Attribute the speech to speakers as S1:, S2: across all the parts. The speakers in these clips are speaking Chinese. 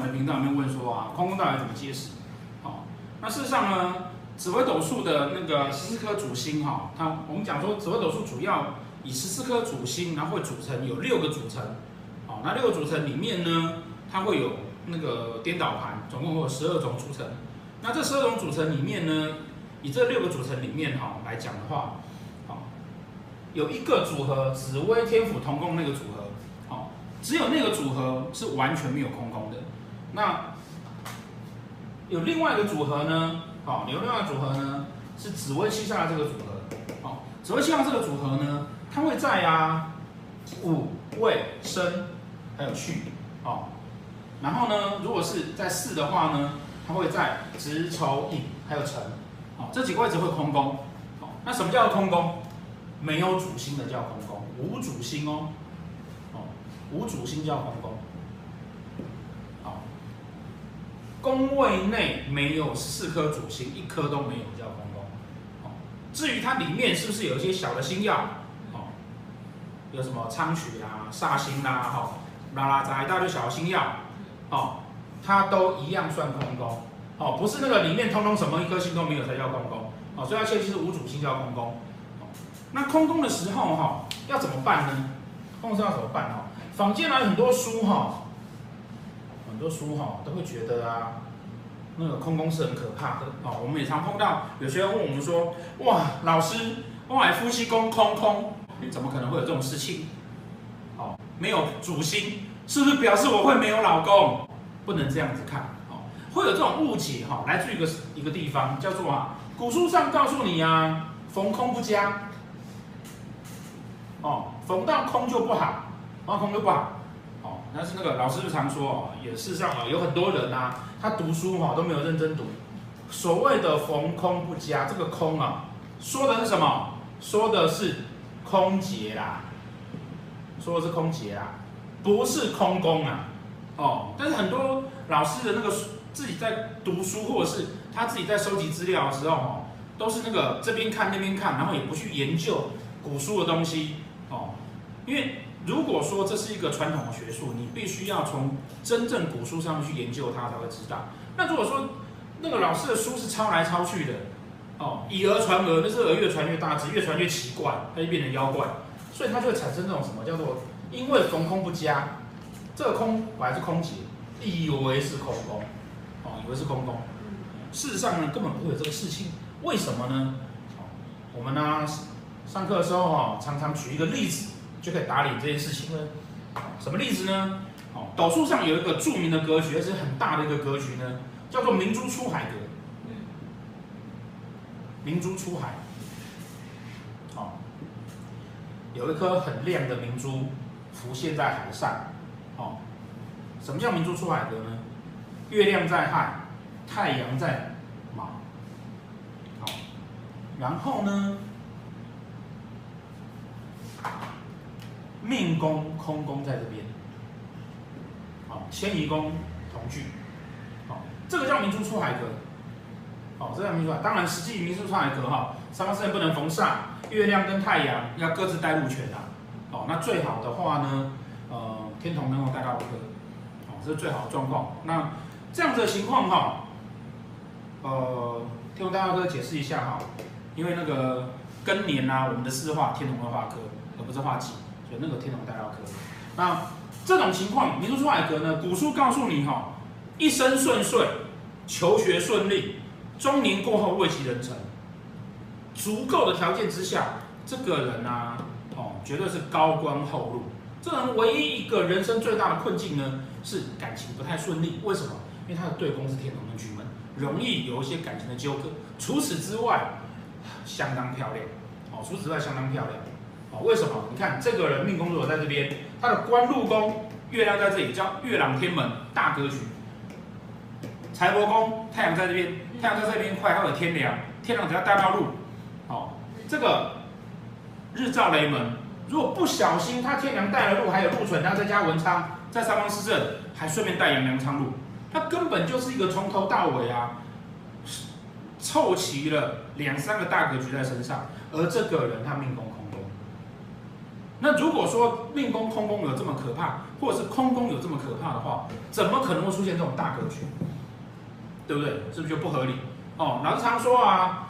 S1: 们频道里面问说啊，空空到底怎么解释？哦，那事实上呢，紫微斗数的那个十四颗主星哈，它我们讲说紫微斗数主要以十四颗主星，然后会组成有六个组成，哦，那六个组成里面呢，它会有那个颠倒盘，总共会有十二种组成。那这十二种组成里面呢，以这六个组成里面哈来讲的话，好，有一个组合紫微天府同宫那个组合，好，只有那个组合是完全没有空空的。那有另外一个组合呢，好，有另外一个组合呢是紫微七煞这个组合，好，紫微七煞这个组合呢，它会在啊五未生还有去，好，然后呢，如果是在巳的话呢，它会在子丑寅还有辰。好这几个位置会空宫，那什么叫空宫？没有主星的叫空宫，无主星哦，哦，无主星叫空宫，好，宫位内没有四颗主星，一颗都没有叫空宫，至于它里面是不是有一些小的星曜，哦，有什么昌曲啊、煞星啦，哈，拉拉杂一大堆小星曜，哦，它都一样算空宫。哦，不是那个里面通通什么一颗星都没有才叫空宫，哦，所以它其实是无主星叫空宫。那空宫的时候哈、哦，要怎么办呢？空宫要怎么办哈？坊间来很多书哈，很多书哈都会觉得啊，那个空宫是很可怕的。哦，我们也常碰到有学员问我们说，哇，老师，我来夫妻宫空空，怎么可能会有这种事情？哦，没有主星，是不是表示我会没有老公？不能这样子看哦。会有这种误解哈，来自于一个一个地方叫做啊，古书上告诉你啊，逢空不佳，哦，逢到空就不好，逢到空就不好，但是那个老师就常说哦，也事实上啊，有很多人啊，他读书哈都没有认真读，所谓的逢空不加，这个空啊，说的是什么？说的是空劫啦，说的是空劫啦，不是空工啊，哦，但是很多老师的那个。自己在读书，或者是他自己在收集资料的时候，哦，都是那个这边看那边看，然后也不去研究古书的东西，哦，因为如果说这是一个传统的学术，你必须要从真正古书上面去研究它才会知道。那如果说那个老师的书是抄来抄去的，哦，以讹传讹，那这个越传越大，只越传越奇怪，它就变成妖怪，所以它就会产生这种什么叫做因为逢空不佳，这个空本来是空劫，以为是空空，哦，以为是空宫，事实上呢，根本不会有这个事情。为什么呢？我们呢上课的时候哈，常常举一个例子，就可以打理这件事情呢。什么例子呢？哦，斗数上有一个著名的格局，而且很大的一个格局呢，叫做明珠出海格。明珠出海，哦，有一颗很亮的明珠浮现在海上。哦，什么叫明珠出海格呢？月亮在亥。太阳在卯，好，然后呢，命宫空宫在这边，好，迁移宫同聚，好，这个叫明珠出海格，好，这叫明珠啊。当然，实际明珠出海格哈，三方四正不能逢煞，月亮跟太阳要各自带入权啊，好，那最好的话呢，呃，天同能够带到禄，哦，这是最好的状况。那这样子的情况哈。呃，天同大化科解释一下哈，因为那个庚年呐、啊，我们的四化天同会化科，而不是化忌，有那个天龙大化科。那这种情况，明珠出海格呢，古书告诉你哈，一生顺遂，求学顺利，中年过后位极人臣，足够的条件之下，这个人啊，哦，绝对是高官厚禄。这人唯一一个人生最大的困境呢，是感情不太顺利。为什么？因为他的对宫是天同跟巨门。容易有一些感情的纠葛，除此之外，相当漂亮，哦，除此之外相当漂亮，哦，为什么？你看这个人命宫如果在这边，他的官禄宫月亮在这里，叫月朗天门大格局，财帛宫太阳在这边，太阳在这边快，它有天梁，天梁只要带到路，哦，这个日照雷门，如果不小心他天梁带了路，还有禄存，然后再加文昌，在三方四正，还顺便带阳梁昌禄。他根本就是一个从头到尾啊，凑齐了两三个大格局在身上，而这个人他命宫，那如果说命宫空宫有这么可怕，或者是空宫有这么可怕的话，怎么可能会出现这种大格局？对不对？是不是就不合理？哦，老师常说啊，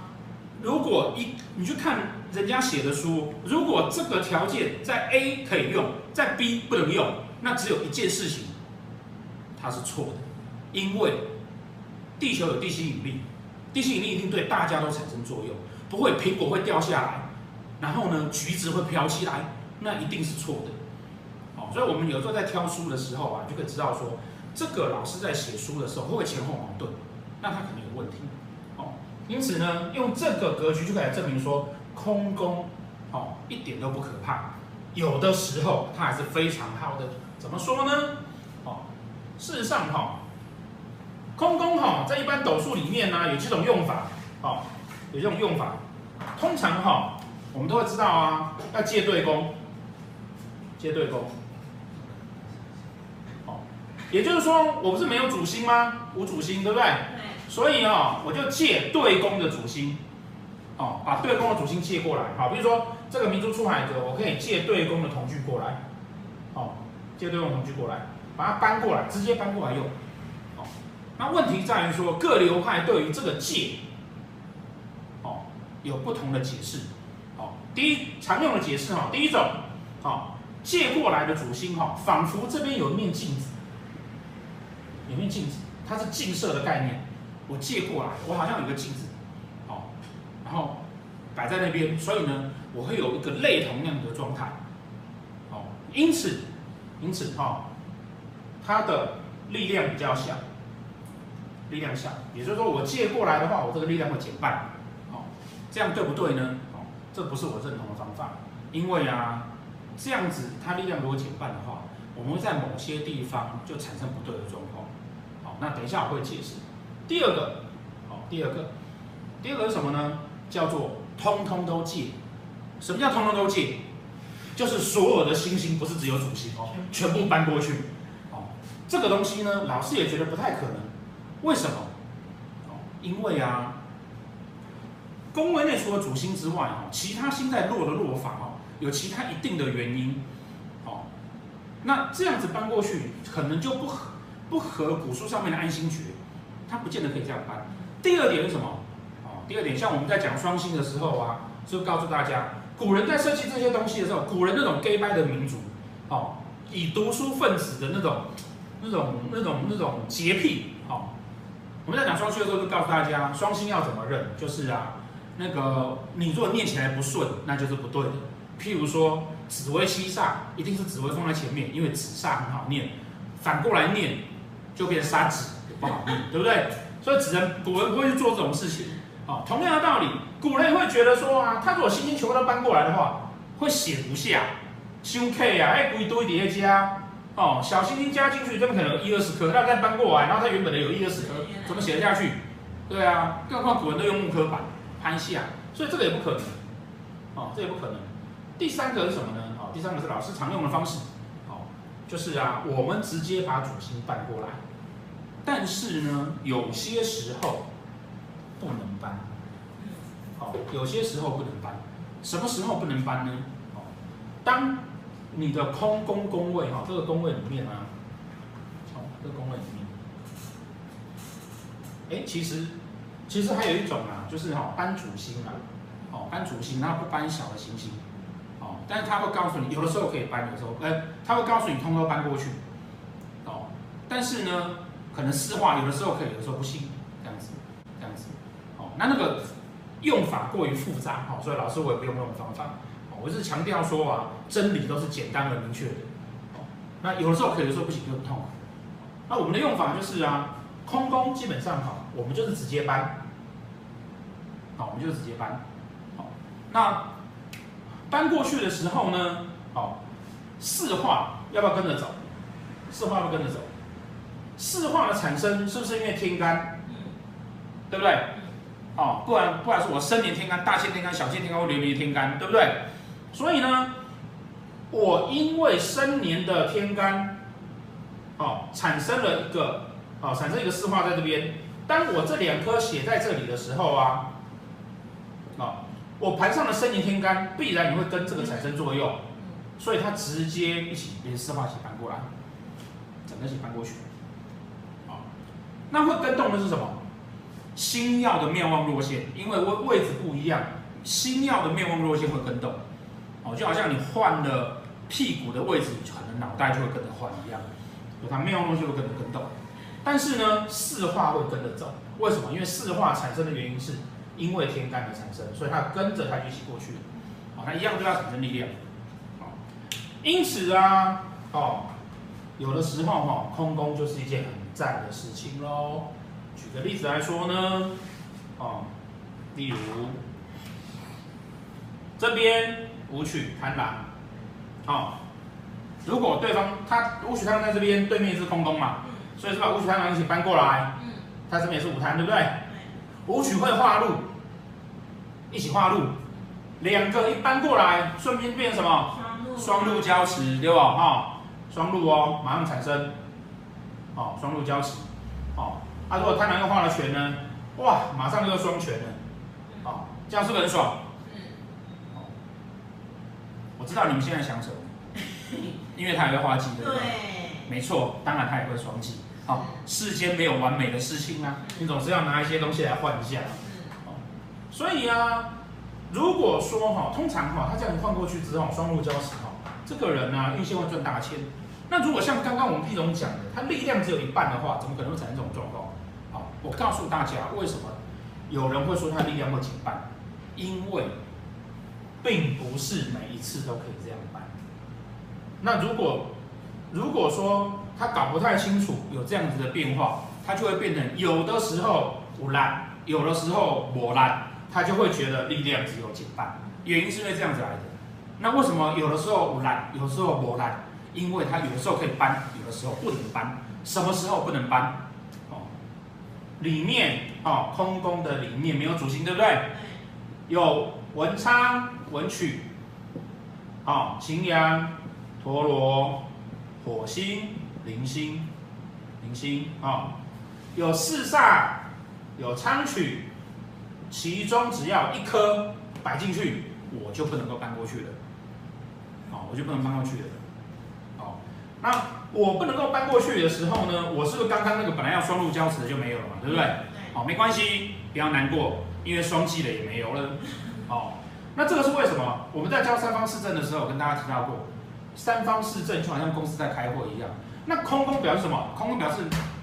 S1: 如果一你去看人家写的书，如果这个条件在 A 可以用，在 B 不能用，那只有一件事情，它是错的，因为地球有地心引力，地心引力一定对大家都产生作用，不会苹果会掉下来，然后呢，橘子会飘起来。那一定是错的，哦，所以我们有时候在挑书的时候啊，就可以知道说，这个老师在写书的时候会不会前后矛盾，那他肯定有问题，哦，因此呢，用这个格局就可以来证明说，空宫，哦，一点都不可怕，有的时候它还是非常好的，怎么说呢？哦，事实上哈，空宫哈，在一般斗数里面呢，有几种用法，哦，有这种用法，通常哈，我们都会知道啊，要借对宫。借对宫，哦，也就是说，我不是没有主星吗？无主星，对不对？对。所以哦，我就借对宫的主星，哦，把对宫的主星借过来，好，比如说这个明珠出海者，我可以借对宫的同距过来，哦，借对宫同距过来，把它搬过来，直接搬过来用，哦，那问题在于说，各流派对于这个借，哦，有不同的解释，哦，第一常用的解释哈，第一种，哦。借过来的主星哈，仿佛这边有一面镜子，有面镜子，它是镜射的概念。我借过来，我好像有个镜子，哦，然后摆在那边，所以呢，我会有一个类同那样的状态，哦，因此，因此哈，它的力量比较小，力量小，也就是说，我借过来的话，我这个力量会减半，哦，这样对不对呢？哦，这不是我认同的方法，因为啊。这样子，它力量如果减半的话，我们会在某些地方就产生不对的状况。好，那等一下我会解释。第二个，好，第二个，第二个是什么呢？叫做通通都借。什么叫通通都借？就是所有的星星不是只有主星哦，全部搬过去。哦，这个东西呢，老师也觉得不太可能。为什么？哦，因为啊，宫位内除了主星之外，哦，其他星在落的落法哦。有其他一定的原因，哦，那这样子搬过去可能就不合不合古书上面的安心诀，它不见得可以这样搬。第二点是什么？哦，第二点像我们在讲双星的时候啊，就告诉大家，古人在设计这些东西的时候，古人那种 gay 掰的民族，哦，以读书分子的那种那种那种那种洁癖，哦，我们在讲双星的时候就告诉大家，双星要怎么认，就是啊，那个你如果念起来不顺，那就是不对的。譬如说紫微西煞，一定是紫微放在前面，因为紫煞很好念，反过来念就变杀紫不好念，对不对？所以只能古人不会去做这种事情。哦，同样的道理，古人会觉得说啊，他如果星星全部都搬过来的话，会写不下，凶 K 啊，哎，故意多一点加，哦，小星星加进去，怎么可能有一二十颗？那再搬过来，然后他原本的有一二十颗，怎么写得下去？对啊，更何况古人都用木刻板拍下，所以这个也不可能。哦，这也不可能。第三个是什么呢？哦，第三个是老师常用的方式，哦，就是啊，我们直接把主星搬过来，但是呢，有些时候不能搬，哦，有些时候不能搬，什么时候不能搬呢？哦，当你的空宫宫位哈，这个宫位里面啊，哦，这个宫位里面，哎，其实其实还有一种啊，就是哈，搬主星啊，哦，搬主星，然后不搬小的行星。哦。但是他会告诉你，有的时候可以搬，有的时候，哎，他会告诉你通通搬过去，哦，但是呢，可能四化有的时候可以，有的时候不行，这样子，这样子，哦，那那个用法过于复杂，哦，所以老师我也不用那种方法，哦，我是强调说啊，真理都是简单而明确的，哦，那有的时候可以，有的时候不行，就很痛苦，那我们的用法就是啊，空工基本上哈，我们就是直接搬，好，我们就是直接搬，好，那。搬过去的时候呢，好，四化要不要跟着走？四化要不要跟着走？四化的产生是不是因为天干？对不对？哦，不然不然说我生年天干、大限天干、小限天干或流年天干，对不对？所以呢，我因为生年的天干，哦，产生了一个，哦，产生一个四化在这边。当我这两颗写在这里的时候啊，哦。我盘上的生年天干必然也会跟这个产生作用，所以它直接一起连四化一起搬过来，整个一起搬过去。好，那会跟动的是什么？星曜的面望落线，因为位位置不一样，星曜的面望落线会跟动。哦，就好像你换了屁股的位置，可能脑袋就会跟着换一样，有它面望落陷会跟着跟动。但是呢，四化会跟着走，为什么？因为四化产生的原因是因为天干的产生，所以它跟着它一起过去。好，它一样都要产生力量。好，因此啊，哦，有的时候哈，空宫就是一件很赞的事情喽。举个例子来说呢，哦，例如这边武曲贪狼，哦，如果对方他武曲贪狼在这边，对面是空宫嘛。所以是把武曲贪狼一起搬过来，嗯，它这边也是武贪，对不对？对。武曲会化禄，一起化路，两个一搬过来，顺便变成什么？双路交持，对吧？哈，双路哦，马上产生，哦，双路交持，哦，啊，如果贪狼又化了权呢？哇，马上就双拳了，哦，这样是不是很爽？嗯。哦，我知道你们现在想什么，因为他也会化忌，对不对？对。没错，当然他也会双忌。好，世间没有完美的事情啊，你总是要拿一些东西来换一下。所以啊，如果说哈，通常哈，他这样换过去之后，双禄交驰哈，这个人呢，运气会赚大钱。那如果像刚刚我们毕总讲的，他力量只有一半的话，怎么可能会产生这种状况？好，我告诉大家为什么有人会说他力量会减半，因为并不是每一次都可以这样办。那如果如果说他搞不太清楚有这样子的变化，他就会变成有的时候无烂，有的时候磨烂，他就会觉得力量只有减半。原因是因为这样子来的。那为什么有的时候无烂，有的时候磨烂？因为他有的时候可以搬，有的时候不能搬。什么时候不能搬？哦，里面哦，空宫的里面没有主星，对不对？有文昌、文曲，哦，擎羊、陀罗、火星。铃星，铃星、哦，有四煞，有昌曲，其中只要一颗摆进去，我就不能够搬过去了，哦，我就不能搬过去了，哦，那我不能够搬过去的时候呢，我是不是刚刚那个本来要双路交持的就没有了嘛，对不对？好、哦，没关系，不要难过，因为双忌的也没有了，哦，那这个是为什么？我们在教三方四正的时候，跟大家提到过，三方四正就好像公司在开会一样。那空空表示什么？空空表示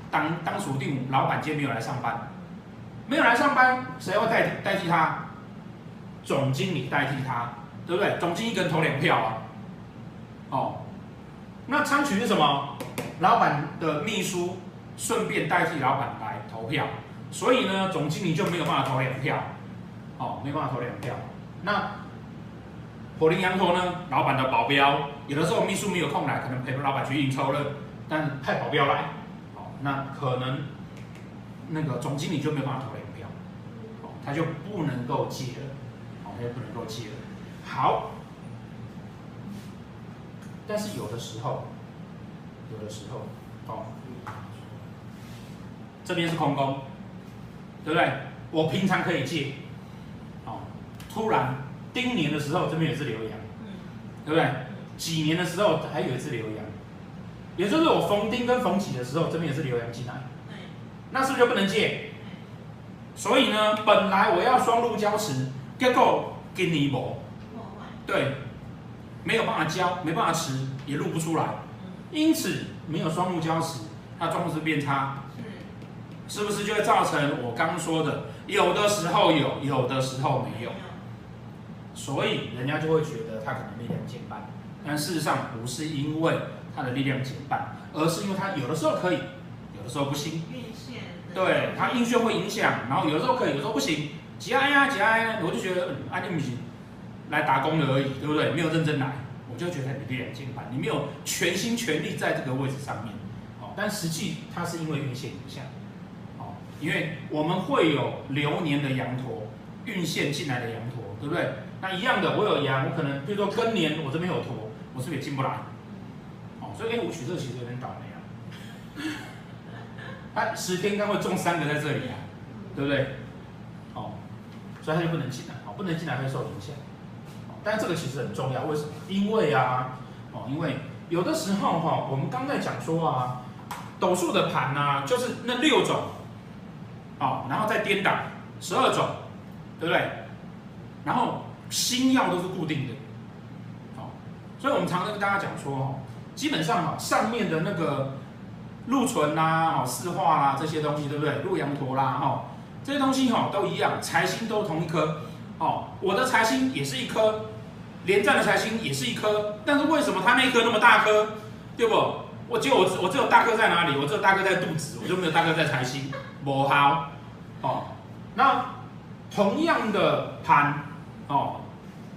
S1: 当当属定老板今天没有来上班，没有来上班，谁会代代替他？总经理代替他，对不对？总经理一个人投两票啊。哦，那昌曲是什么？老板的秘书顺便代替老板来投票，所以呢，总经理就没有办法投两票。哦，没办法投两票。那火铃羊陀呢？老板的保镖，有的时候秘书没有空来，可能陪着老板去应酬了。但派保镖来，好，那可能那个总经理就没有办法投两票，好，他就不能够借了，哦，他就不能够借了。好，但是有的时候，有的时候，哦，这边是空宫，对不对？我平常可以借，哦，突然丁年的时候这边也是流阳，对不对？几年的时候还有一次流阳。也就是我逢丁跟逢己的时候，这边也是流阳进来，那是不是就不能借？所以呢，本来我要双路交驰，结果给你磨，对，没有办法交，没办法持，也录不出来，因此没有双路交持，它状况是变差，是。不是就会造成我刚刚说的，有的时候有，有的时候没有，所以人家就会觉得它可能力量减半，但事实上不是因为。它的力量减半，而是因为它有的时候可以，有的时候不行。对，它运线会影响，然后有的时候可以，有的时候不行。节哀呀，节哀，我就觉得，嗯，安利不行，来打工的而已，对不对？没有认真来，我就觉得你力量减半，你没有全心全力在这个位置上面。哦，但实际它是因为运线影响。哦，因为我们会有流年的羊驼，运线进来的羊驼，对不对？那一样的，我有羊，我可能比如说庚年，我这边有驼，我是不是也进不来？所以，A 五取这其实有点倒霉啊。他十天应该会中三个在这里啊，对不对？哦，所以他就不能进来，哦，不能进来会受影响。但这个其实很重要，为什么？因为啊，哦，因为有的时候哈、哦，我们刚在讲说啊，斗数的盘呢、啊，就是那六种，哦，然后再颠倒十二种，对不对？然后星曜都是固定的，好，所以我们常常跟大家讲说哦，基本上哈，上面的那个禄存呐，哦，四化啦这些东西，对不对？禄羊驼啦，哈，这些东西哈都一样，财星都同一颗，哦，我的财星也是一颗，连战的财星也是一颗，但是为什么他那一颗那么大颗，对不？我只有我只有大颗在哪里？我只有大颗在肚子，我就没有大颗在财星，不好，哦，那同样的盘。哦，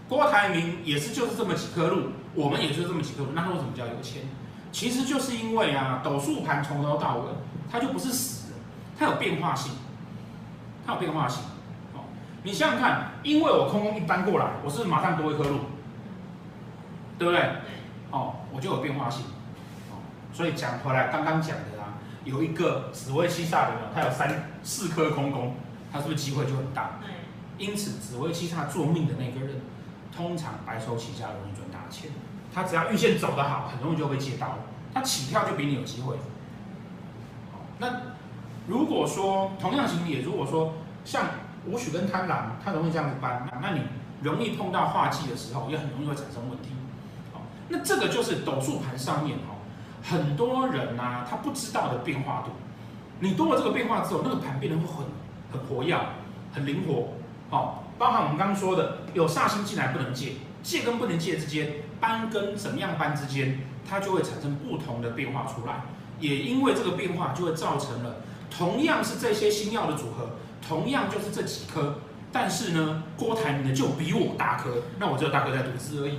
S1: 郭台铭也是就是这么几颗禄，我们也就是这么几颗禄，那他为什么叫有钱？其实就是因为啊，斗数盘从头到尾，它就不是死的，它有变化性，它有变化性。哦，你想想看，因为我空空一搬过来，我是马上多一颗路，对不对？哦，我就有变化性。哦，所以讲回来，刚刚讲的啊，有一个紫微七煞的人，他有三四颗空宫，他是不是机会就很大？因此，紫微七煞做命的那个人，通常白手起家，容易赚大钱。他只要运线走得好，很容易就会接到。他起跳就比你有机会。那如果说同样型也，如果说像武曲跟贪狼，他容易这样子搬，那你容易碰到化忌的时候，也很容易会产生问题。好，那这个就是斗数盘上面哈，很多人呐、他不知道的变化度。你多了这个变化之后，那个盘变得会很很活跃，很灵活。好，包含我们刚刚说的，有煞星进来不能借，借跟不能借之间，搬跟怎么样搬之间，它就会产生不同的变化出来。也因为这个变化，就会造成了同样是这些新药的组合，同样就是这几颗，但是呢，郭台铭的就比我大颗，那我只有大颗在肚子而已。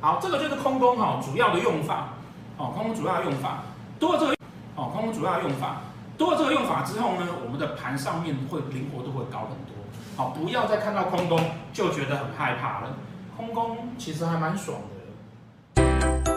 S1: 好，这个就是空宫哈主要的用法，哦，空宫主要用法，多了这个，哦，空宫主要用法，多了这个用法之后呢，我们的盘上面会灵活度会高很多。好，不要再看到空宫就觉得很害怕了。空工其实还蛮爽的。